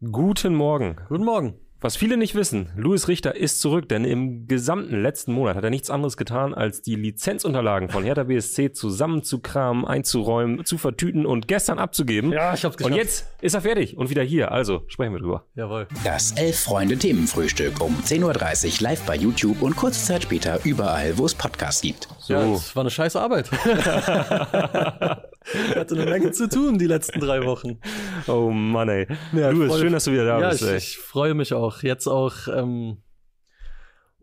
Guten Morgen. Guten Morgen. Was viele nicht wissen, Louis Richter ist zurück, denn im gesamten letzten Monat hat er nichts anderes getan, als die Lizenzunterlagen von Hertha BSC zusammenzukramen, einzuräumen, zu vertüten und gestern abzugeben. Ja, ich hab's geschafft. Und jetzt ist er fertig und wieder hier. Also sprechen wir drüber. Jawohl. Das Elf-Freunde-Themenfrühstück um 10.30 Uhr live bei YouTube und kurze Zeit später überall, wo es Podcasts gibt. So. Ja, es war eine scheiße Arbeit. ich hatte eine Menge zu tun die letzten drei Wochen. Oh Mann, ey. Ja, Louis, voll- schön, dass du wieder da ja, bist, ich, ey. ich freue mich auch. Jetzt auch ähm,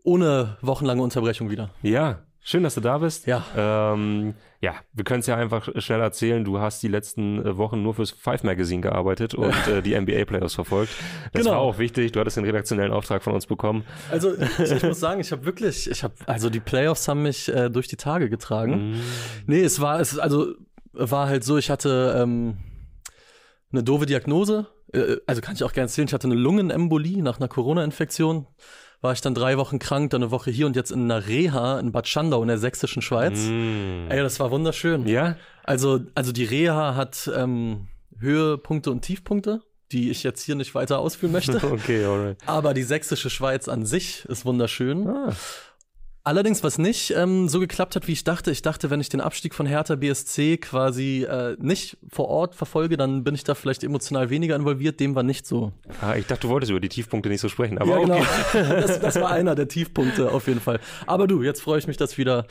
ohne wochenlange Unterbrechung wieder. Ja, schön, dass du da bist. Ja. Ähm, ja, wir können es ja einfach schnell erzählen. Du hast die letzten äh, Wochen nur fürs Five Magazine gearbeitet und äh, die NBA-Playoffs verfolgt. Das Genau. war auch wichtig. Du hattest den redaktionellen Auftrag von uns bekommen. Also ich, ich muss sagen, ich habe wirklich, ich habe, also die Playoffs haben mich äh, durch die Tage getragen. Mhm. Nee, es war, es also war halt so, ich hatte ähm, eine doofe Diagnose. Äh, also kann ich auch gerne erzählen, ich hatte eine Lungenembolie nach einer Corona-Infektion. War ich dann drei Wochen krank, dann eine Woche hier und jetzt in einer Reha in Bad Schandau in der sächsischen Schweiz. Mm. Ey, das war wunderschön. Ja? Also, also die Reha hat ähm, Höhepunkte und Tiefpunkte, die ich jetzt hier nicht weiter ausführen möchte. Okay, alright. Aber die sächsische Schweiz an sich ist wunderschön. Ah, Allerdings, was nicht ähm, so geklappt hat, wie ich dachte, ich dachte, wenn ich den Abstieg von Hertha BSC quasi äh, nicht vor Ort verfolge, dann bin ich da vielleicht emotional weniger involviert. Dem war nicht so. ah, ich dachte, du wolltest über die Tiefpunkte nicht so sprechen. Aber ja, okay. genau. Das, das war einer der Tiefpunkte auf jeden Fall. Aber du, jetzt freue ich mich, dass ich wieder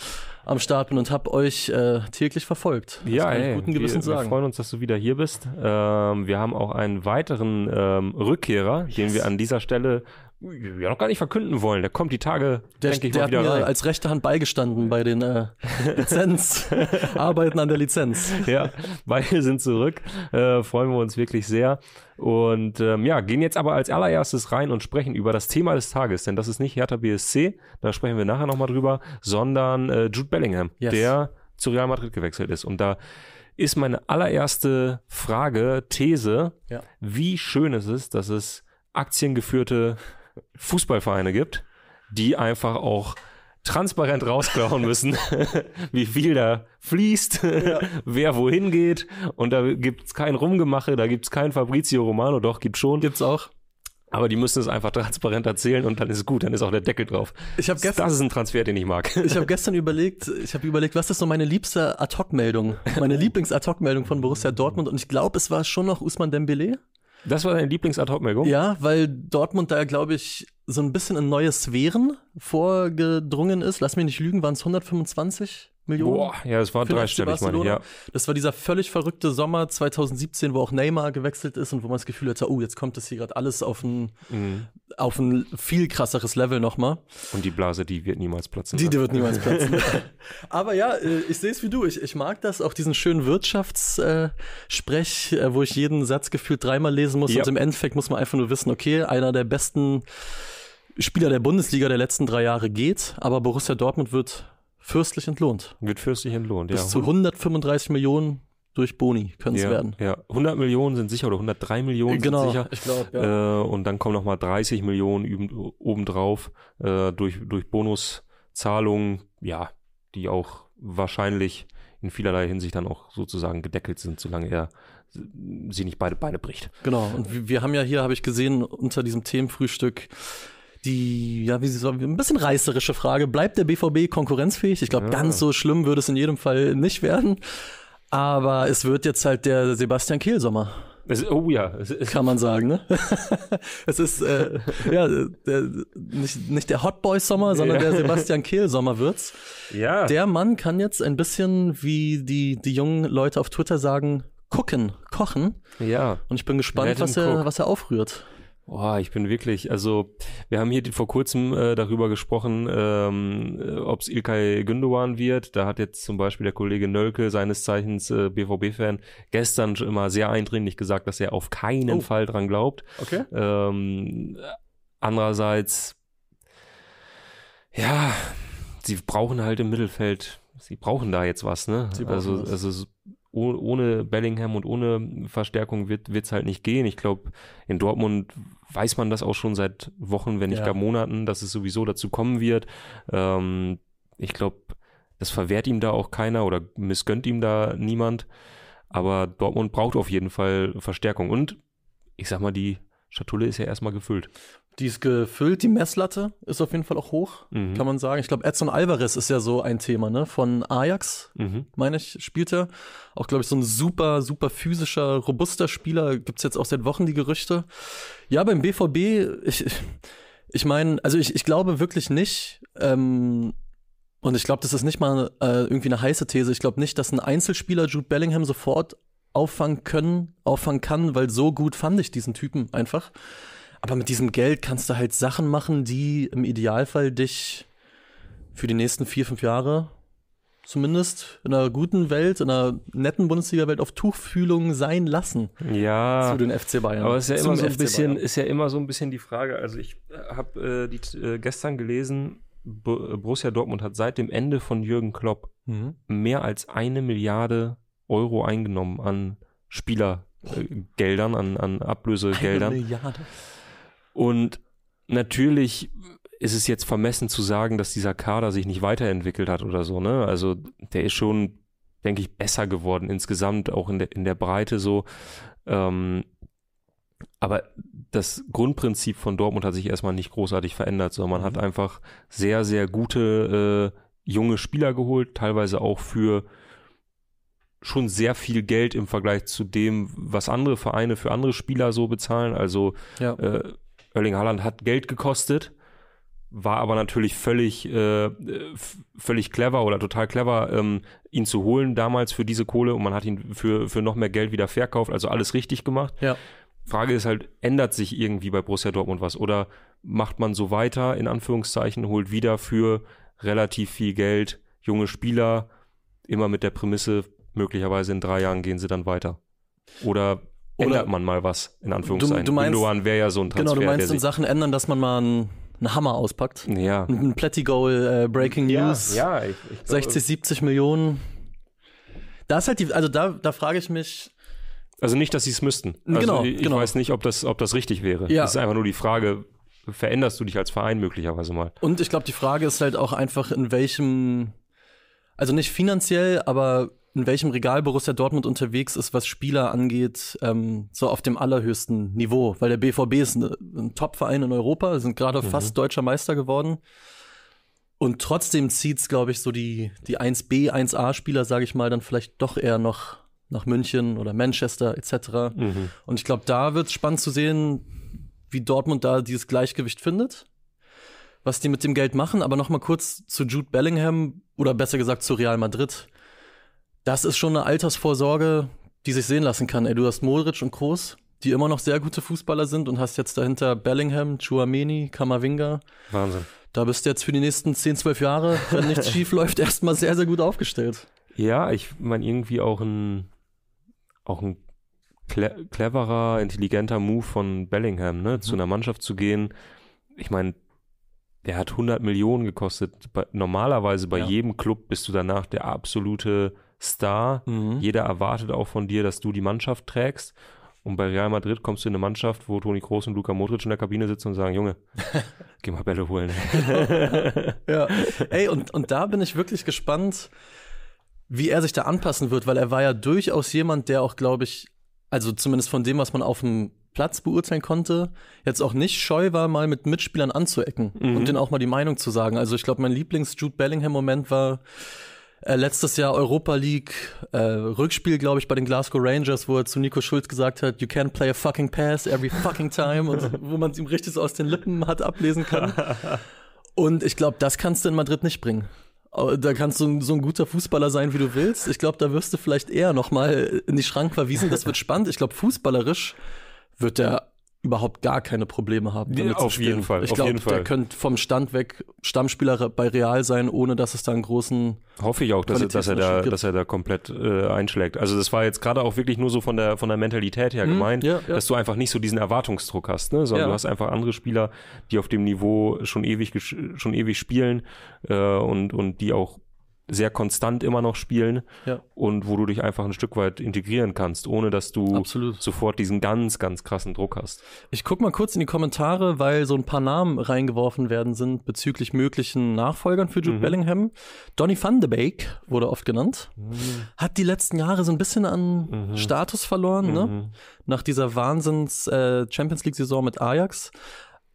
am Start bin und hab euch äh, täglich verfolgt. Das Ja, kann ich ey, guten Gewissens wir, wir sagen. freuen uns, dass du wieder hier bist. Ähm, wir haben auch einen weiteren ähm, Rückkehrer, den wir an dieser Stelle ja noch gar nicht verkünden wollen. Der kommt die Tage, Der, denke ich der mal, hat wieder mir rein. als rechte Hand beigestanden bei den äh, Lizenz, Arbeiten an der Lizenz. ja, beide sind zurück. Äh, freuen wir uns wirklich sehr. Und ähm, ja, gehen jetzt aber als allererstes rein und sprechen über das Thema des Tages, denn das ist nicht Hertha BSC, da sprechen wir nachher nochmal drüber, sondern äh, Jude Bellingham, Yes. der zu Real Madrid gewechselt ist. Und da ist meine allererste Frage, These, Ja. wie schön es ist, dass es aktiengeführte Fußballvereine gibt, die einfach auch transparent rausklauen müssen, wie viel da fließt, wer wohin geht. Und da gibt's kein Rumgemache, da gibt's kein Fabrizio Romano, doch, gibt's schon. Gibt's auch. Aber die müssen es einfach transparent erzählen und dann ist es gut, dann ist auch der Deckel drauf. Ich habe gestern, Das ist ein Transfer, den ich mag. ich hab gestern überlegt, ich habe überlegt, was ist so meine liebste Ad-Hoc-Meldung? Meine Lieblings-Ad-Hoc-Meldung von Borussia Dortmund und ich glaube, es war schon noch Usman Dembele. Das war deine Lieblings-Ad-Hoc-Meldung? Ja, weil Dortmund da, glaube ich, so ein bisschen in neue Sphären vorgedrungen ist. Lass mich nicht lügen, waren es 125 Millionen? Boah, ja, es war dreistellig, meine ich, ja. Das war dieser völlig verrückte Sommer 2017, wo auch Neymar gewechselt ist und wo man das Gefühl hatte, oh, jetzt kommt das hier gerade alles auf ein, Mhm. auf ein viel krasseres Level nochmal. Und die Blase, die wird niemals platzen. Die, die wird niemals platzen. Aber ja, äh, ich sehe es wie du. Ich, ich mag das, auch diesen schönen Wirtschaftssprech, äh, wo ich jeden Satz gefühlt dreimal lesen muss. Ja. Und im Endeffekt muss man einfach nur wissen, okay, einer der besten Spieler der Bundesliga der letzten drei Jahre geht, aber Borussia Dortmund wird fürstlich entlohnt. Wird fürstlich entlohnt, Bis ja. zu 135 Millionen durch Boni können es ja, werden. Ja, 100 Millionen sind sicher oder 103 Millionen Genau, sind sicher. ich glaube, ja. Äh, und dann kommen nochmal 30 Millionen obendrauf äh, durch, durch Bonuszahlungen, ja, die auch wahrscheinlich in vielerlei Hinsicht dann auch sozusagen gedeckelt sind, solange er sie nicht beide Beine bricht. Genau. Und wir haben ja hier, habe ich gesehen, unter diesem Themenfrühstück die, ja, wie sie so, ein bisschen reißerische Frage. Bleibt der BVB konkurrenzfähig? Ich glaube, Ja. ganz so schlimm würde es in jedem Fall nicht werden. Aber es wird jetzt halt der Sebastian Kehl Sommer, Es, oh ja, es, es, kann man sagen, ne? es ist, äh, ja, der, nicht, nicht der Hotboy Sommer, sondern Ja. der Sebastian Kehl Sommer wird's. ja. Der Mann kann jetzt ein bisschen, wie die, die jungen Leute auf Twitter sagen, gucken, kochen. ja. Und ich bin gespannt, Let was er, cook. was er aufrührt. Boah, ich bin wirklich, also wir haben hier vor kurzem äh, darüber gesprochen, ähm, ob es Ilkay Gündogan wird. Da hat jetzt zum Beispiel der Kollege Nölke, seines Zeichens äh, BVB-Fan, gestern schon immer sehr eindringlich gesagt, dass er auf keinen Oh. Fall dran glaubt. Okay. Ähm, andererseits, ja, sie brauchen halt im Mittelfeld, sie brauchen da jetzt was, ne? Sie brauchen also, was. also ohne Bellingham und ohne Verstärkung wird es halt nicht gehen. Ich glaube, in Dortmund weiß man das auch schon seit Wochen, wenn nicht Ja. gar Monaten, dass es sowieso dazu kommen wird. Ähm, ich glaube, das verwehrt ihm da auch keiner oder missgönnt ihm da niemand. Aber Dortmund braucht auf jeden Fall Verstärkung. Und ich sag mal, die Schatulle ist ja erstmal gefüllt. Die ist gefüllt, die Messlatte ist auf jeden Fall auch hoch, Mhm. kann man sagen. Ich glaube, Edson Alvarez ist ja so ein Thema, ne? Von Ajax, Mhm. meine ich, spielt er. Auch, glaube ich, so ein super, super physischer, robuster Spieler. Gibt's jetzt auch seit Wochen die Gerüchte. Ja, beim BVB, ich, ich meine, also ich, ich glaube wirklich nicht, ähm, und ich glaube, das ist nicht mal äh, irgendwie eine heiße These. Ich glaube nicht, dass ein Einzelspieler Jude Bellingham sofort auffangen können, auffangen kann, weil so gut fand ich diesen Typen einfach. Aber mit diesem Geld kannst du halt Sachen machen, die im Idealfall dich für die nächsten vier, fünf Jahre zumindest in einer guten Welt, in einer netten Bundesliga-Welt auf Tuchfühlung sein lassen Ja. zu den FC Bayern. Aber es ist ja Zum immer so ein FC bisschen, Bayern. ist ja immer so ein bisschen die Frage. Also ich habe äh, die äh, gestern gelesen, B Borussia Dortmund hat seit dem Ende von Jürgen Klopp Mhm. mehr als eine Milliarde Euro eingenommen an Spielergeldern, an, an Eine Ablösegeldern. Milliarde. Und natürlich ist es jetzt vermessen zu sagen, dass dieser Kader sich nicht weiterentwickelt hat oder so, ne? Also der ist schon, denke ich, besser geworden insgesamt, auch in der, in der Breite so. Ähm, aber das Grundprinzip von Dortmund hat sich erstmal nicht großartig verändert, sondern man hat einfach sehr, sehr gute äh, junge Spieler geholt, teilweise auch für schon sehr viel Geld im Vergleich zu dem, was andere Vereine für andere Spieler so bezahlen. Also Ja. äh, Erling Haaland hat Geld gekostet, war aber natürlich völlig, äh, völlig clever oder total clever, ähm, ihn zu holen damals für diese Kohle und man hat ihn für, für noch mehr Geld wieder verkauft, also alles richtig gemacht. Ja. Frage ist halt, ändert sich irgendwie bei Borussia Dortmund was oder macht man so weiter, in Anführungszeichen, holt wieder für relativ viel Geld junge Spieler, immer mit der Prämisse, möglicherweise in drei Jahren gehen sie dann weiter. Oder Oder- ändert man mal was, in Anführungszeichen. du meinst- Gündogan wäre ja so ein Transfer, Genau, du meinst in Sachen ändern, dass man mal einen, einen Hammer auspackt. ja. Ein Plättigol, äh, Breaking News. Ja, ich, ich glaube, 60, 70 Millionen. Da ist halt die, also da, da frage ich mich, Also nicht, dass sie es müssten. Also Genau, ich, ich genau. weiß nicht, ob das, ob das richtig wäre. Ja. Das ist einfach nur die Frage, veränderst du dich als Verein möglicherweise mal? und ich glaube, die Frage ist halt auch einfach, in welchem, also nicht finanziell, aber in welchem Regal Borussia Dortmund unterwegs ist, was Spieler angeht, ähm, so auf dem allerhöchsten Niveau. Weil der BVB ist ein, ein Top-Verein in Europa, sind gerade fast deutscher Meister geworden. Und trotzdem zieht's, glaube ich, so die, die 1B, 1A-Spieler, sage ich mal, dann vielleicht doch eher noch nach München oder Manchester etc. Mhm. Und ich glaube, da wird es spannend zu sehen, wie Dortmund da dieses Gleichgewicht findet, was die mit dem Geld machen. Aber noch mal kurz zu Jude Bellingham oder besser gesagt zu Real Madrid. Das ist schon eine Altersvorsorge, die sich sehen lassen kann. Ey, du hast Modric und Kroos, die immer noch sehr gute Fußballer sind und hast jetzt dahinter Bellingham, Chouameni, Kamavinga. Wahnsinn. Da bist du jetzt für die nächsten 10, 12 Jahre, wenn nichts schief läuft, erstmal sehr, sehr gut aufgestellt. Ja, ich meine irgendwie auch ein, auch ein cle cleverer, intelligenter Move von Bellingham, ne? Zu einer Mannschaft zu gehen. Ich meine, der hat 100 Millionen gekostet. Bei, normalerweise bei Ja. jedem Club bist du danach der absolute Star. Mhm. Jeder erwartet auch von dir, dass du die Mannschaft trägst. Und bei Real Madrid kommst du in eine Mannschaft, wo Toni Kroos und Luka Modric in der Kabine sitzen und sagen, Junge, geh mal Bälle holen. Ja. Ey, und, und da bin ich wirklich gespannt, wie er sich da anpassen wird, weil er war ja durchaus jemand, der auch, glaube ich, also zumindest von dem, was man auf dem Platz beurteilen konnte, jetzt auch nicht scheu war, mal mit Mitspielern anzuecken und denen auch mal die Meinung zu sagen. Also ich glaube, mein Lieblings-Jude Bellingham-Moment war äh, letztes Jahr Europa League äh, Rückspiel, glaube ich, bei den Glasgow Rangers, wo er zu Nico Schulz gesagt hat, you can't play a fucking pass every fucking time und wo man es ihm richtig so aus den Lippen hat ablesen können. Und ich glaube, das kannst du in Madrid nicht bringen. Da kannst du so ein guter Fußballer sein, wie du willst. Ich glaube, da wirst du vielleicht eher noch mal in die Schrank verwiesen. Das wird spannend. Ich glaube, fußballerisch wird der überhaupt gar keine Probleme haben. Ja, damit zu auf spielen. jeden Fall, Ich glaube, der könnte vom Stand weg Stammspieler bei Real sein, ohne dass es da einen großen. Hoffe ich auch, dass, er- dass, er da, gibt. dass er da komplett äh, einschlägt. Also das war jetzt gerade auch wirklich nur so von der, von der Mentalität her gemeint, ja, ja. dass du einfach nicht so diesen Erwartungsdruck hast, ne? sondern Ja. du hast einfach andere Spieler, die auf dem Niveau schon ewig, schon ewig spielen äh, und, und die auch sehr konstant immer noch spielen Ja. und wo du dich einfach ein Stück weit integrieren kannst, ohne dass du Absolut. sofort diesen ganz, ganz krassen Druck hast. Ich guck mal kurz in die Kommentare, weil so ein paar Namen reingeworfen werden sind bezüglich möglichen Nachfolgern für Jude Mhm. Bellingham. Donny van de Beek wurde oft genannt. Hat die letzten Jahre so ein bisschen an Mhm. Status verloren, ne? Mhm. Nach dieser Wahnsinns äh, Champions League Saison mit Ajax.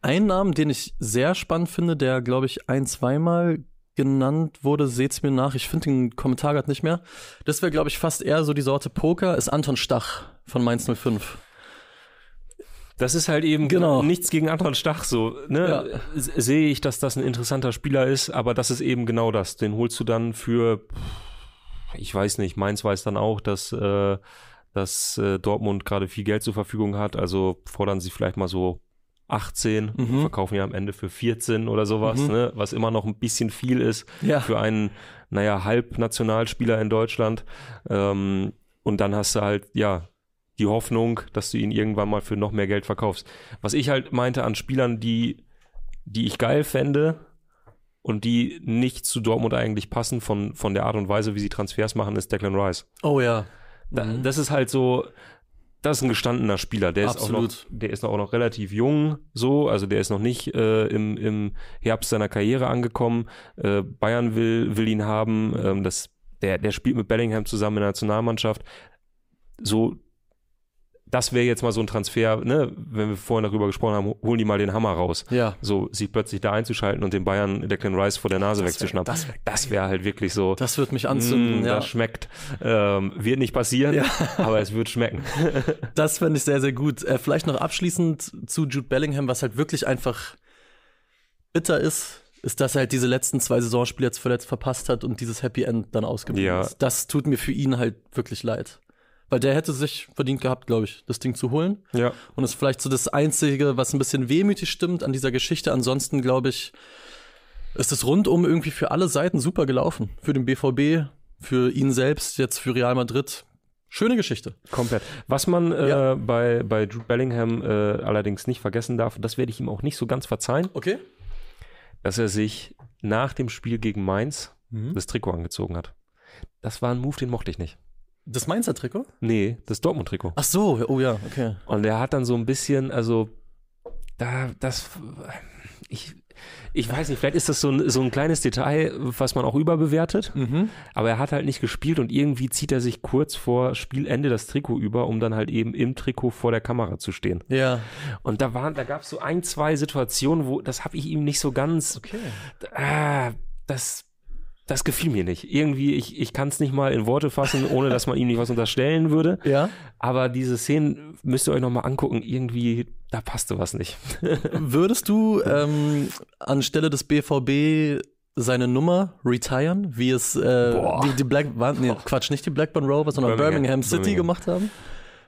Ein Namen, den ich sehr spannend finde, der glaube ich ein, zweimal genannt wurde, seht's mir nach. Ich finde den Kommentar gerade nicht mehr. Das wäre glaube ich fast eher so die Sorte Poker, ist Anton Stach von Mainz 05. Das ist halt eben Genau. nichts gegen Anton Stach so. Ne? Ja. Sehe ich, dass das ein interessanter Spieler ist, aber das ist eben genau das. Den holst du dann für, ich weiß nicht, Mainz weiß dann auch, dass, äh, dass äh, Dortmund gerade viel Geld zur Verfügung hat. Also fordern sie vielleicht mal so 18, Mhm. verkaufen ja am Ende für 14 oder sowas, Mhm. ne? was immer noch ein bisschen viel ist Ja. für einen, naja, Halbnationalspieler in Deutschland. Ähm, und dann hast du halt, ja, die Hoffnung, dass du ihn irgendwann mal für noch mehr Geld verkaufst. Was ich halt meinte an Spielern, die, die ich geil fände und die nicht zu Dortmund eigentlich passen von, von der Art und Weise, wie sie Transfers machen, ist Declan Rice. Oh ja. Da, Mhm. Das ist halt so, das ist ein gestandener Spieler. Der ist auch noch, der ist auch noch relativ jung, so, also der ist noch nicht äh, im, im Herbst seiner Karriere angekommen. Äh, Bayern will, will ihn haben. Ähm, das, der, der spielt mit Bellingham zusammen in der Nationalmannschaft. So, das wäre jetzt mal so ein Transfer, ne, wenn wir vorhin darüber gesprochen haben, holen die mal den Hammer raus. Ja. So, sich plötzlich da einzuschalten und den Bayern Declan Rice vor der Nase Das wär- wegzuschnappen. das wär das wäre halt wirklich so. Das wird mich anzünden, Mm, ja. Das schmeckt. Ähm, wird nicht passieren, Ja. aber es wird schmecken. Das fände ich sehr, sehr gut. Äh, vielleicht noch abschließend zu Jude Bellingham, was halt wirklich einfach bitter ist, ist, dass er halt diese letzten zwei Saisonspiele jetzt verletzt verpasst hat und dieses Happy End dann ausgeblieben Ja. ist. Das tut mir für ihn halt wirklich leid. Weil der hätte sich verdient gehabt, glaube ich, das Ding zu holen. Ja. Und ist vielleicht so das Einzige, was ein bisschen wehmütig stimmt an dieser Geschichte. Ansonsten, glaube ich, ist es rundum irgendwie für alle Seiten super gelaufen. Für den BVB, für ihn selbst, jetzt für Real Madrid. Schöne Geschichte. Komplett. Was man äh, Ja. bei, bei Jude Bellingham äh, allerdings nicht vergessen darf, das werde ich ihm auch nicht so ganz verzeihen, Okay. dass er sich nach dem Spiel gegen Mainz Mhm. das Trikot angezogen hat. Das war ein Move, den mochte ich nicht. Das Mainzer Trikot? Nee, das Dortmund-Trikot. Ach so, oh ja, okay. Und er hat dann so ein bisschen, also, da, das, ich, ich weiß nicht, vielleicht ist das so ein, so ein kleines Detail, was man auch überbewertet. Mhm. Aber er hat halt nicht gespielt und irgendwie zieht er sich kurz vor Spielende das Trikot über, um dann halt eben im Trikot vor der Kamera zu stehen. Ja. Und da waren, da gab es so ein, zwei Situationen, wo das habe ich ihm nicht so ganz. Okay. Ah, das, das gefiel mir nicht. Irgendwie, ich, ich kann es nicht mal in Worte fassen, ohne dass man ihm nicht was unterstellen würde. Ja. Aber diese Szenen müsst ihr euch nochmal angucken. Irgendwie, da passte was nicht. Würdest du ähm, anstelle des BVB seine Nummer retiren, wie es äh, die, die Black, nee, Quatsch, nicht die Blackburn Rovers, sondern Birmingham, Birmingham. City Birmingham. gemacht haben?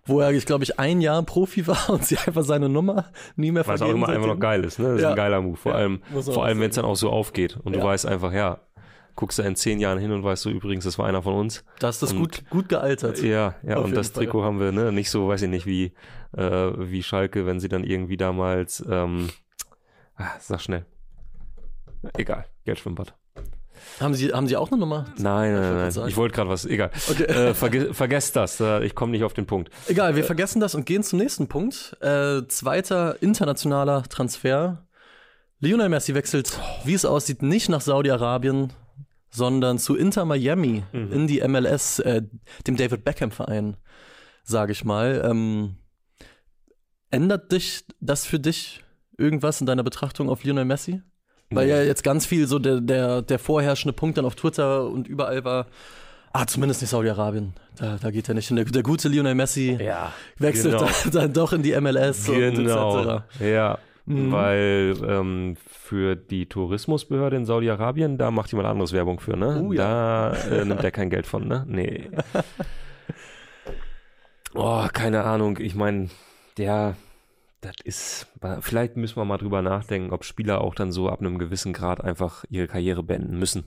Wo er, ich glaube ich, ein Jahr Profi war und sie einfach seine Nummer nie mehr Was auch vergeben immer einfach noch geil ist. Ne? Das ist Ja. ein geiler Move. Vor Ja, allem, vor allem wenn es dann auch so aufgeht. Und Ja. du weißt einfach, ja, guckst du in zehn Jahren hin und weißt du übrigens, das war einer von uns. Das ist Und- gut, gut gealtert. Ja, ja, Auf und das Fall. Trikot haben wir, ne, nicht so, weiß ich nicht, wie, äh, wie Schalke, wenn sie dann irgendwie damals, ähm, ah, sag schnell. Egal, Geldschwimmbad. Haben, sie, haben sie auch eine Nummer? Nein, nein, nein, sagen. ich wollte gerade was, egal. Okay. Äh, verge vergesst das, äh, ich komme nicht auf den Punkt. Egal, wir vergessen das und gehen zum nächsten Punkt. Äh, zweiter internationaler Transfer. Lionel Messi wechselt, wie es aussieht, nicht nach Saudi-Arabien, sondern zu Inter Miami in die MLS, äh, dem David Beckham-Verein, sage ich mal. Ähm, ändert dich das für dich irgendwas in deiner Betrachtung auf Lionel Messi? Weil ja jetzt ganz viel so der, der, der vorherrschende Punkt dann auf Twitter und überall war, ah, zumindest nicht Saudi-Arabien. Da, da geht er nicht hin. Der, der gute Lionel Messi Ja, wechselt genau. dann, dann doch in die MLS und Genau, etc. ja. Mhm. Weil ähm, für die Tourismusbehörde in Saudi-Arabien, da macht jemand anderes Werbung für, ne? Oh ja. Da äh, nimmt er kein Geld von, ne? Nee. Oh, keine Ahnung. Ich meine, der, das ist, vielleicht müssen wir mal drüber nachdenken, ob Spieler auch dann so ab einem gewissen Grad einfach ihre Karriere beenden müssen.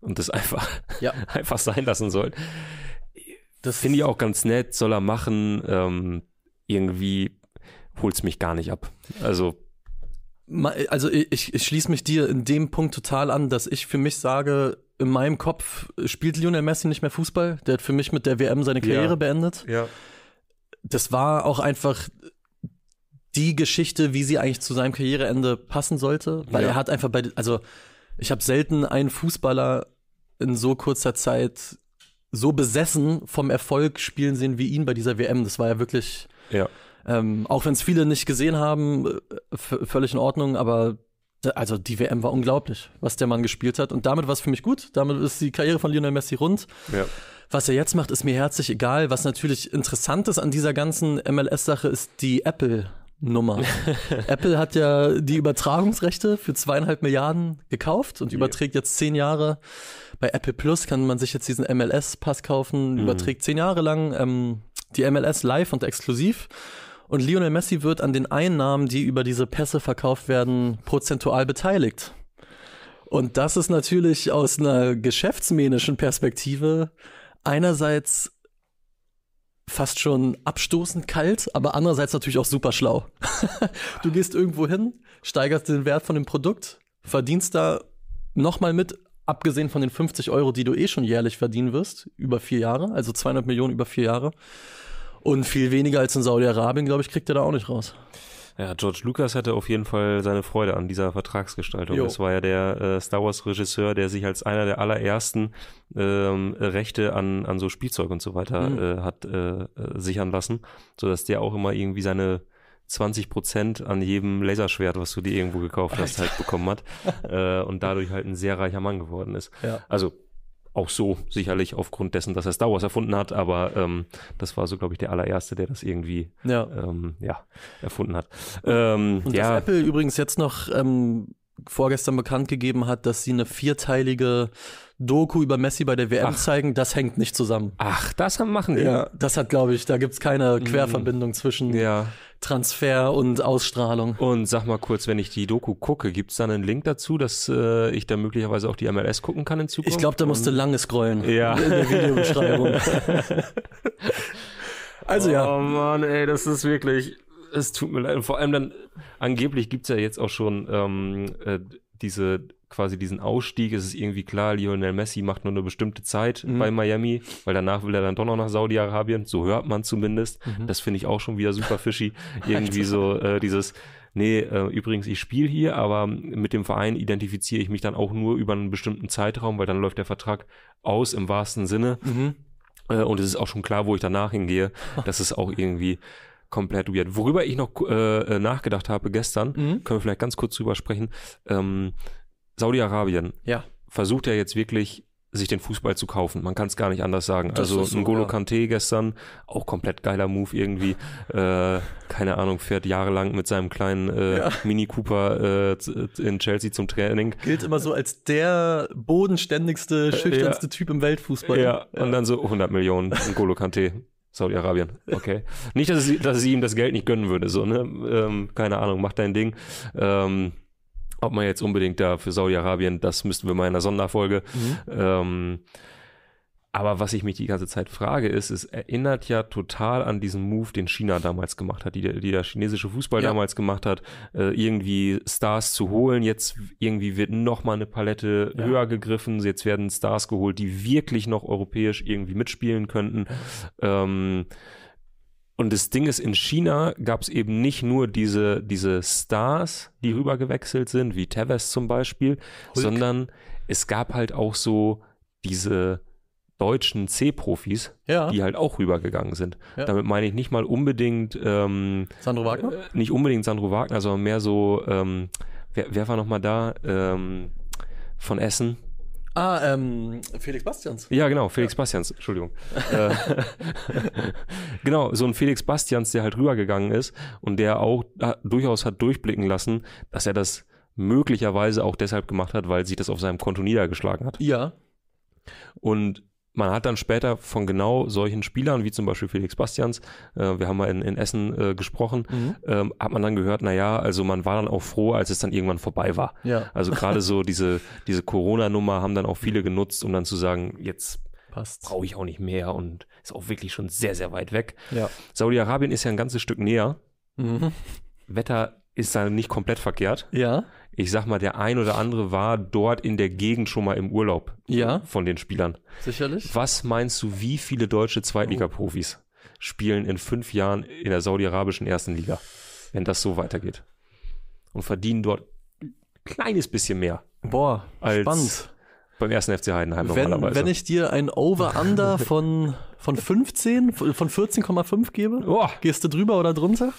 Und das einfach, Ja. einfach sein lassen sollen. Das Finde ich auch ganz nett, soll er machen. Ähm, irgendwie holt's mich gar nicht ab. Also, Also ich, ich schließe mich dir in dem Punkt total an, dass ich für mich sage, in meinem Kopf spielt Lionel Messi nicht mehr Fußball. Der hat für mich mit der WM seine Karriere Ja. beendet. Ja. Das war auch einfach die Geschichte, wie sie eigentlich zu seinem Karriereende passen sollte. Weil Ja. er hat einfach bei, also ich habe selten einen Fußballer in so kurzer Zeit so besessen vom Erfolg spielen sehen wie ihn bei dieser WM. Das war ja wirklich, Ja. Ähm, auch wenn es viele nicht gesehen haben, äh, völlig in Ordnung, aber da- also die WM war unglaublich, was der Mann gespielt hat. Und damit war es für mich gut. Damit ist die Karriere von Lionel Messi rund. Ja. Was er jetzt macht, ist mir herzlich egal. Was natürlich interessant ist an dieser ganzen MLS-Sache, ist die Apple-Nummer. Apple hat ja die Übertragungsrechte für zweieinhalb Milliarden gekauft und überträgt jetzt zehn Jahre. Bei Apple Plus kann man sich jetzt diesen MLS-Pass kaufen, überträgt zehn Jahre lang ähm, die MLS live und exklusiv. Und Lionel Messi wird an den Einnahmen, die über diese Pässe verkauft werden, prozentual beteiligt. Und das ist natürlich aus einer geschäftsmännischen Perspektive einerseits fast schon abstoßend kalt, aber andererseits natürlich auch super schlau. du gehst irgendwo hin, steigerst den Wert von dem Produkt, verdienst da nochmal mit, abgesehen von den 50 Euro, die du eh schon jährlich verdienen wirst, über vier Jahre, also 200 Millionen über vier Jahre. Und viel weniger als in Saudi-Arabien, glaube ich, kriegt er da auch nicht raus. Ja, George Lucas hatte auf jeden Fall seine Freude an dieser Vertragsgestaltung. Jo. Das war ja der äh, Star Wars-Regisseur, der sich als einer der allerersten ähm, Rechte an, an so Spielzeug und so weiter Mhm. äh, hat äh, äh, sichern lassen, sodass der auch immer irgendwie seine 20 Prozent an jedem Laserschwert, was du dir irgendwo gekauft hast, halt bekommen hat äh, und dadurch halt ein sehr reicher Mann geworden ist. Ja. Also auch so sicherlich aufgrund dessen, dass er Star Wars erfunden hat, aber ähm, das war so, glaube ich, der allererste, der das irgendwie Ja. ähm, ja, erfunden hat. Ähm, Und ja, dass Apple übrigens jetzt noch ähm, vorgestern bekannt gegeben hat, dass sie eine vierteilige Doku über Messi bei der WM Ach. zeigen, das hängt nicht zusammen. ach, das machen die. Ja, das hat, glaube ich, da gibt's keine Querverbindung zwischen Mhm. Ja. Transfer und Ausstrahlung. Und sag mal kurz, wenn ich die Doku gucke, gibt's da einen Link dazu, dass äh, ich da möglicherweise auch die MLS gucken kann in Zukunft? Ich glaube, da musst du Und- lange scrollen Ja. in der Videobeschreibung. also ja, Oh Mann, ey, das ist wirklich, es tut mir leid. Und vor allem dann, angeblich gibt's ja jetzt auch schon ähm, äh, diese, quasi diesen Ausstieg. Es ist irgendwie klar, Lionel Messi macht nur eine bestimmte Zeit Mhm. bei Miami, weil danach will er dann doch noch nach Saudi-Arabien. So hört man zumindest. Mhm. Das finde ich auch schon wieder super fishy. Irgendwie so äh, dieses, nee, äh, übrigens, ich spiele hier, aber mit dem Verein identifiziere ich mich dann auch nur über einen bestimmten Zeitraum, weil dann läuft der Vertrag aus im wahrsten Sinne. mhm. Äh, und es ist auch schon klar, wo ich danach hingehe. Das ist auch irgendwie komplett weird. Worüber ich noch äh, äh, nachgedacht habe gestern, Mhm. können wir vielleicht ganz kurz drüber sprechen. Ähm, Saudi-Arabien ja, versucht ja jetzt wirklich, sich den Fußball zu kaufen. Man kann es gar nicht anders sagen. Das also so, N'Golo ja. Kante gestern, auch komplett geiler Move irgendwie. äh, keine Ahnung, fährt jahrelang mit seinem kleinen äh, Ja. Mini Cooper äh, in Chelsea zum Training. gilt immer so als der bodenständigste, schüchternste Typ im Weltfußball. Ja, und dann so 100 Millionen N'Golo Kante. Saudi-Arabien, okay. Nicht, dass ich, dass ich ihm das Geld nicht gönnen würde, so, ne? Ähm, keine Ahnung, mach dein Ding. Ähm, ob man jetzt unbedingt da für Saudi-Arabien, das müssten wir mal in einer Sonderfolge. Mhm. Ähm, aber was ich mich die ganze Zeit frage, ist, es erinnert ja total an diesen Move, den China damals gemacht hat, die, der- die der chinesische Fußball Ja. damals gemacht hat, äh, irgendwie Stars zu holen. Jetzt irgendwie wird noch mal eine Palette Ja. höher gegriffen. Jetzt werden Stars geholt, die wirklich noch europäisch irgendwie mitspielen könnten. Ähm, und das Ding ist, in China gab es eben nicht nur diese, diese Stars, die rübergewechselt sind, wie Tevez zum Beispiel, Hulk. sondern es gab halt auch so diese deutschen C-Profis, Ja, die halt auch rübergegangen sind. Ja. Damit meine ich nicht mal unbedingt, ähm, Sandro Wagner? äh, nicht unbedingt Sandro Wagner, sondern mehr so, ähm, wer, wer war nochmal da? Ähm, von Essen. Ah, ähm, Felix Bastians. Ja, genau, Felix Bastians, Entschuldigung. äh, genau, so ein Felix Bastians, der halt rübergegangen ist und der auch äh, durchaus hat durchblicken lassen, dass er das möglicherweise auch deshalb gemacht hat, weil sich das auf seinem Konto niedergeschlagen hat. Ja, Und man hat dann später von genau solchen Spielern, wie zum Beispiel Felix Bastians, äh, wir haben mal in, in Essen äh, gesprochen, Mhm. ähm, hat man dann gehört, naja, also man war dann auch froh, als es dann irgendwann vorbei war. ja, Also gerade so diese, diese Corona-Nummer haben dann auch viele genutzt, um dann zu sagen, jetzt brauche ich auch nicht mehr und ist auch wirklich schon sehr, sehr weit weg. Ja. Saudi-Arabien ist ja ein ganzes Stück näher. Mhm. Wetter ist da nicht komplett verkehrt. Ja. Ich sag mal, der ein oder andere war dort in der Gegend schon mal im Urlaub Ja. von den Spielern. Sicherlich. Was meinst du, wie viele deutsche Zweitliga-Profis spielen in fünf Jahren in der saudi-arabischen ersten Liga, wenn das so weitergeht? Und verdienen dort ein kleines bisschen mehr Boah, als spannend. beim ersten FC Heidenheim Wenn, normalerweise. wenn ich dir ein Over-Under von, von 15, von 14,5 gebe, oh, gehst du drüber oder drunter?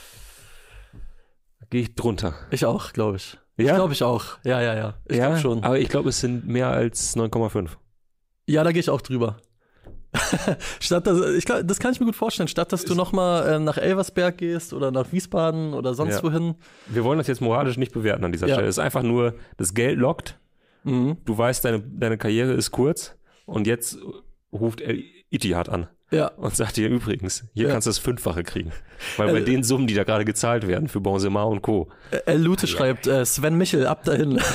gehe ich drunter. Ich auch, glaube ich. Ich Ja? glaube ich auch. Ja, ja, ja. Ich ja, glaube schon. aber ich glaube, es sind mehr als 9,5. Ja, da gehe ich auch drüber. Statt das, ich glaub, das kann ich mir gut vorstellen. Statt dass du nochmal äh, nach Elversberg gehst oder nach Wiesbaden oder sonst Ja. wohin. Wir wollen das jetzt moralisch nicht bewerten an dieser Ja. Stelle. Es ist einfach nur, das Geld lockt. Mhm. Du weißt, deine, deine Karriere ist kurz und jetzt ruft El Itihad an Ja, und sagt dir übrigens, hier Ja. kannst du das Fünffache kriegen. Weil bei Äh, den Summen, die da gerade gezahlt werden für Benzema und Co. El Lute schreibt, äh, Sven Michel, ab dahin.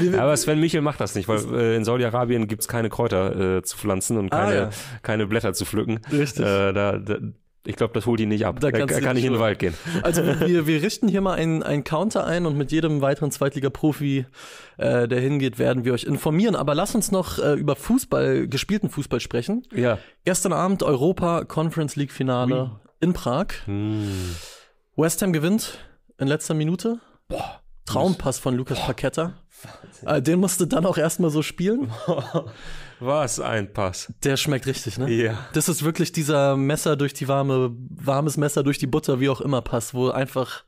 Ja, aber Sven Michel macht das nicht, weil äh, in Saudi-Arabien gibt's keine Kräuter äh, zu pflanzen und Ah, keine, ja. keine Blätter zu pflücken. Richtig. Äh, da, da, ich glaube, das holt ihn nicht ab. Da Da, kann nicht in den Wald gehen. Also wir, wir richten hier mal einen, einen Counter ein und mit jedem weiteren Zweitliga-Profi, äh, der hingeht, werden wir euch informieren. Aber lass uns noch äh, über Fußball, gespielten Fußball sprechen. Ja. Gestern Abend Europa Conference League Finale in Prag. Hm. West Ham gewinnt in letzter Minute. Boah, Traumpass von Lukas Paqueta. Äh, den musste dann auch erstmal so spielen. Was ein Pass. Der schmeckt richtig, ne? Ja. Das ist wirklich dieser Messer durch die warme, warmes Messer durch die Butter, wie auch immer Pass, wo einfach,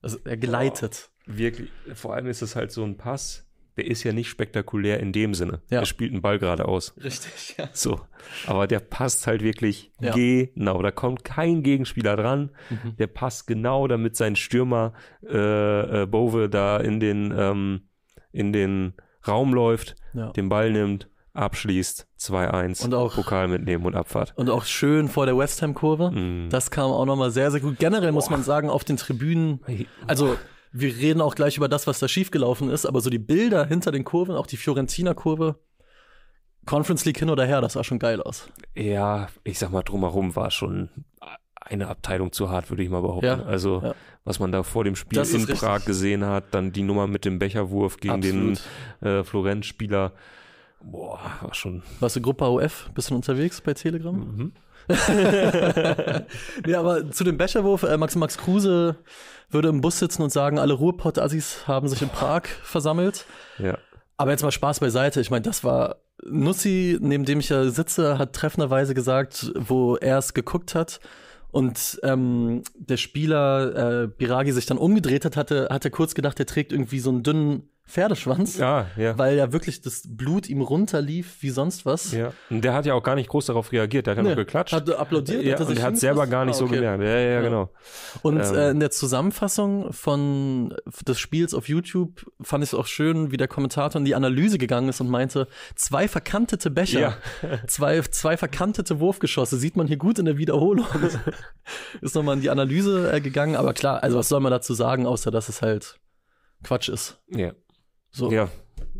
also er gleitet. Wirklich, vor allem ist es halt so ein Pass, der ist ja nicht spektakulär in dem Sinne. Ja. Er spielt einen Ball geradeaus. Richtig, ja. So. Aber der passt halt wirklich Ja. genau. Da kommt kein Gegenspieler dran. Mhm. Der passt genau, damit sein Stürmer äh, äh, Bove da in den, ähm, in den Raum läuft, ja. den Ball nimmt, abschließt, 2-1, Und auch- Pokal mitnehmen und Abfahrt. Und auch schön vor der West Ham-Kurve. Mhm. Das kam auch nochmal sehr, sehr gut. Generell muss man sagen, auf den Tribünen, also wir reden auch gleich über das, was da schiefgelaufen ist, aber so die Bilder hinter den Kurven, auch die Fiorentina-Kurve, Conference League hin oder her, das sah schon geil aus. Ja, ich sag mal, drumherum war schon eine Abteilung zu hart, würde ich mal behaupten. Ja, also, ja. was man da vor dem Spiel Das in ist richtig. Prag gesehen hat, dann die Nummer mit dem Becherwurf gegen Absolut. den äh, Florenz-Spieler. Boah, war schon. Warst du Gruppe AOF? Bist du unterwegs bei Telegram? Mhm. ja, aber zu dem Becherwurf, äh, Max Max Kruse würde im Bus sitzen und sagen, alle Ruhrpott-Assis haben sich in Prag versammelt. Ja. Aber jetzt mal Spaß beiseite. Ich meine, das war Nussi, neben dem ich ja sitze, hat treffenderweise gesagt, wo er es geguckt hat. Und ähm, der Spieler äh, Biragi sich dann umgedreht hat, hatte, hat er kurz gedacht, er trägt irgendwie so einen dünnen Pferdeschwanz, Ja, ja. weil ja wirklich das Blut ihm runterlief wie sonst was. ja. Und der hat ja auch gar nicht groß darauf reagiert. Der hat ja Nee, noch geklatscht. Hat applaudiert, ja, hat er und sich er hat selber gar nicht Ah, so okay. gemerkt. Ja, ja, ja, Ja. genau. Und Ähm. äh, in der Zusammenfassung von des Spiels auf YouTube fand ich es auch schön, wie der Kommentator in die Analyse gegangen ist und meinte, zwei verkantete Becher, Ja. zwei, zwei verkantete Wurfgeschosse, sieht man hier gut in der Wiederholung. ist nochmal in die Analyse äh, gegangen, aber klar, also was soll man dazu sagen, außer dass es halt Quatsch ist. Ja. So. ja.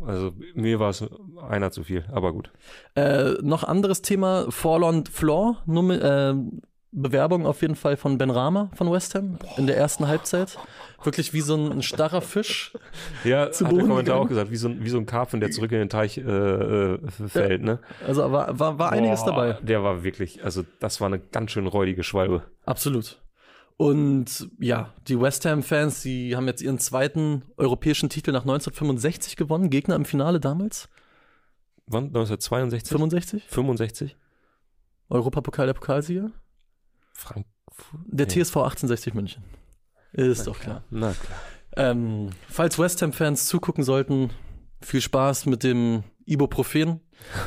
Also mir war es einer zu viel, aber gut. Äh, noch anderes Thema, Forlorn Floor, Nummer, äh, Bewerbung auf jeden Fall von Ben Rama von West Ham in der ersten Halbzeit. Wirklich wie so ein, starrer Fisch. Ja, Zu hat der Boden Kommentar gegangen. auch gesagt, wie so, ein- wie so ein Karpfen, der zurück in den Teich äh, äh, fällt, ne? Also war, war, war einiges Boah, dabei. Der war wirklich, also das war eine ganz schön räudige Schwalbe. Absolut. Und ja, die West Ham-Fans, die haben jetzt ihren zweiten europäischen Titel nach 1965 gewonnen. Gegner im Finale damals? Wann? 1962? 65? 65? Europapokal der Pokalsieger? Frankfurt? Der. TSV 1860 München. Ist doch klar. Na klar. Ähm, falls West Ham-Fans zugucken sollten, viel Spaß mit dem Ibuprofen.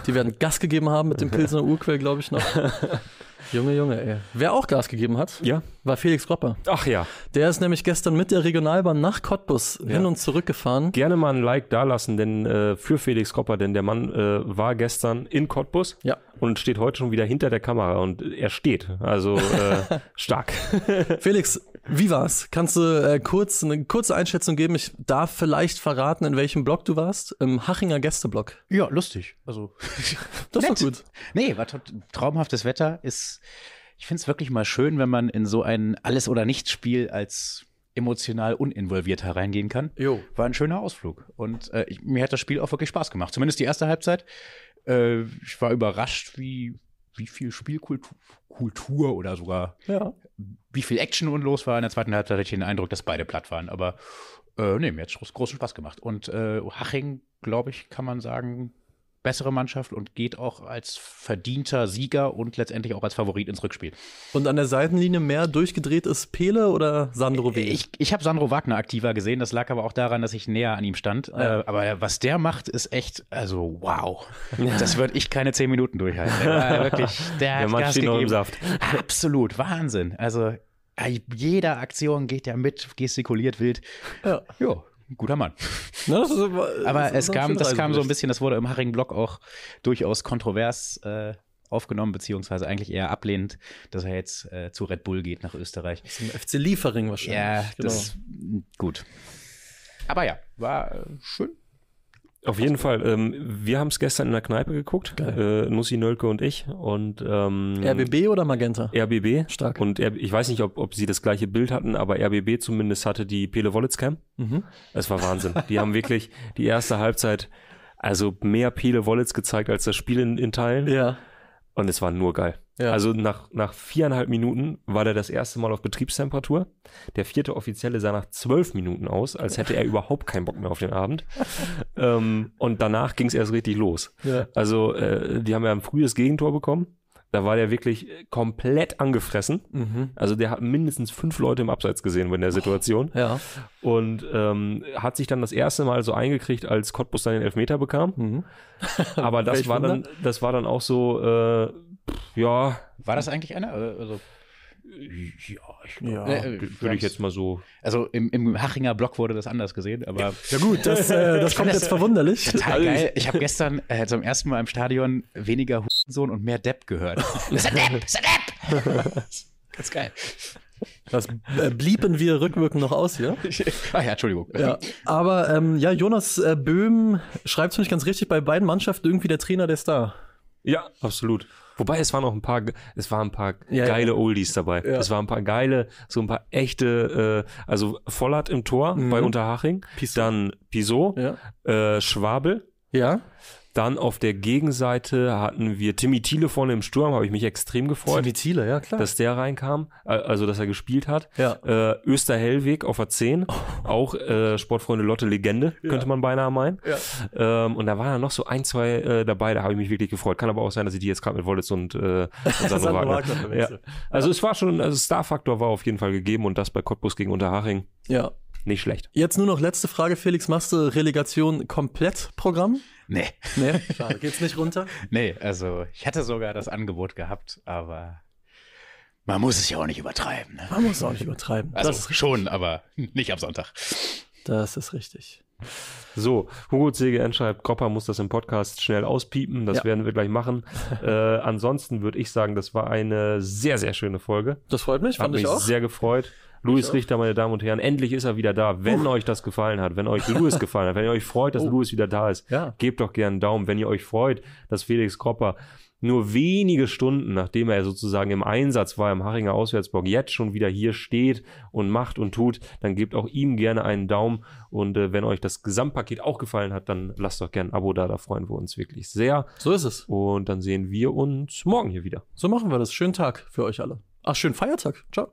Die werden Gas gegeben haben mit dem Pilsener Urquell, glaube ich noch. Junge, Junge, ey. Wer auch Gas gegeben hat, Ja? war Felix Gropper. Ach ja. Der ist nämlich gestern mit der Regionalbahn nach Cottbus hin und zurück gefahren. Gerne mal ein Like dalassen, denn äh, für Felix Kopper, denn der Mann äh, war gestern in Cottbus Ja. Und steht heute schon wieder hinter der Kamera und er steht. Also äh, stark. Felix, wie war's? Kannst du äh, kurz eine kurze Einschätzung geben? Ich darf vielleicht verraten, in welchem Blog du warst. Im Hachinger Gästeblock. Ja, lustig. Also, Das ist doch gut. nee, war traumhaftes Wetter. Ist, ich finde es wirklich mal schön, wenn man in so ein Alles- oder Nichts-Spiel als emotional uninvolviert hereingehen kann. Jo. War ein schöner Ausflug. Und äh, ich, mir hat das Spiel auch wirklich Spaß gemacht. Zumindest die erste Halbzeit. Äh, ich war überrascht, wie, wie viel Spielkultur Kultur oder sogar Ja. wie viel Action nun los war. In der zweiten Halbzeit hatte ich den Eindruck, dass beide platt waren. Aber äh, nee, mir hat es großen Spaß gemacht. Und äh, Haching, glaube ich, kann man sagen, bessere Mannschaft und geht auch als verdienter Sieger und letztendlich auch als Favorit ins Rückspiel. Und an der Seitenlinie mehr durchgedreht ist Pele oder Sandro W? Ich, ich habe Sandro Wagner aktiver gesehen, das lag aber auch daran, dass ich näher an ihm stand. Ja. Äh, aber was der macht, ist echt, also wow. Das würde ich keine zehn Minuten durchhalten. Der wirklich, der, Der hat Gas noch im gegeben. Saft. Absolut, Wahnsinn. Also jeder Aktion geht er mit, gestikuliert wild. Ja. Jo, guter Mann. Ne, das ist, Aber das ist es kam, das kam so ein bisschen, das wurde im Haring-Blog auch durchaus kontrovers äh, aufgenommen, beziehungsweise eigentlich eher ablehnend, dass er jetzt äh, zu Red Bull geht nach Österreich. Zum FC Liefering wahrscheinlich. Ja, genau. das gut. Aber ja, war äh, schön. Auf jeden Fall. Ähm, wir haben es gestern in der Kneipe geguckt, äh, Nussi, Nölke und ich. Und ähm, RBB oder Magenta? RBB. Stark. Und R ich weiß nicht, ob, ob sie das gleiche Bild hatten, aber RBB zumindest hatte die Pele Wollitz Cam. Mhm. Es war Wahnsinn. Die haben wirklich die erste Halbzeit, also mehr Pele Wollitz gezeigt als das Spiel in, in Teilen. Ja. Und es war nur geil. Ja. Also nach, nach viereinhalb Minuten war der das erste Mal auf Betriebstemperatur. Der vierte Offizielle sah nach zwölf Minuten aus, als hätte er überhaupt keinen Bock mehr auf den Abend. ähm, und danach ging es erst richtig los. Ja. Also äh, die haben ja ein frühes Gegentor bekommen. Da war der wirklich komplett angefressen. Mhm. Also der hat mindestens fünf Leute im Abseits gesehen in der Situation. Ja. Und ähm, hat sich dann das erste Mal so eingekriegt, als Cottbus dann den Elfmeter bekam. Mhm. Aber das war dann, das war dann auch so, äh, pff, ja, War das eigentlich einer? Äh, Also, ja, ich Ja. äh, würde ich jetzt mal so. Also im, im Hachinger Blog wurde das anders gesehen, aber Ja gut, das, äh, das kommt jetzt verwunderlich. total geil. Ich habe gestern äh, zum ersten Mal im Stadion weniger Hurensohn und mehr Depp gehört. Das ist ein Depp, das ist ein Depp. Ganz geil. Das äh, bliepen wir rückwirkend noch aus hier. Ach ja, Entschuldigung. Ja, aber ähm, ja, Jonas äh, Böhm schreibt es nicht ganz richtig, bei beiden Mannschaften irgendwie der Trainer der Star. Ja, absolut. Wobei es waren noch ein paar, es waren ein paar Ja, geile ja. Oldies dabei. Ja. Es waren ein paar geile, so ein paar echte, äh, also Vollert im Tor bei Unterhaching, Pissot. dann Pisot, Mhm. Ja. äh, Schwabel, Ja. Dann auf der Gegenseite hatten wir Timmy Thiele vorne im Sturm, habe ich mich extrem gefreut, Timmy Thiele, ja klar. dass der reinkam, äh, also dass er gespielt hat. Ja. Äh, Österhellweg auf der 10, auch äh, Sportfreunde Lotte Legende, könnte man beinahe meinen. Ja. Ähm, und da waren dann noch so ein, zwei äh, dabei, da habe ich mich wirklich gefreut. Kann aber auch sein, dass ich die jetzt gerade mit Wollitz und, äh, und Sandro Wagner. Ja. Also es war schon, also Star-Faktor war auf jeden Fall gegeben und das bei Cottbus gegen Unterhaching ja. nicht schlecht. Jetzt nur noch letzte Frage, Felix. Machst du Relegation komplett Programm? Nee, Nee, schade. Geht's nicht runter? nee, also ich hatte sogar das Angebot gehabt, aber man muss es ja auch nicht übertreiben. Ne? Man muss auch nicht übertreiben. Also das, ist, schon, aber nicht am Sonntag. das ist richtig. So, Hugo CGN schreibt, Kropper muss das im Podcast schnell auspiepen. Das Ja. werden wir gleich machen. äh, ansonsten würde ich sagen, das war eine sehr, sehr schöne Folge. Das freut mich, Hat fand mich ich auch. sehr gefreut. Louis Richter, meine Damen und Herren, endlich ist er wieder da. Wenn euch das gefallen hat, wenn euch Louis gefallen hat, wenn ihr euch freut, dass Louis wieder da ist, Oh. Ja. gebt doch gerne einen Daumen. Wenn ihr euch freut, dass Felix Kropper nur wenige Stunden, nachdem er sozusagen im Einsatz war im Haringer Auswärtsblock, jetzt schon wieder hier steht und macht und tut, dann gebt auch ihm gerne einen Daumen. Und äh, wenn euch das Gesamtpaket auch gefallen hat, dann lasst doch gerne ein Abo da, da freuen wir uns wirklich sehr. So ist es. Und dann sehen wir uns morgen hier wieder. So machen wir das. Schönen Tag für euch alle. Ach, schönen Feiertag. Ciao.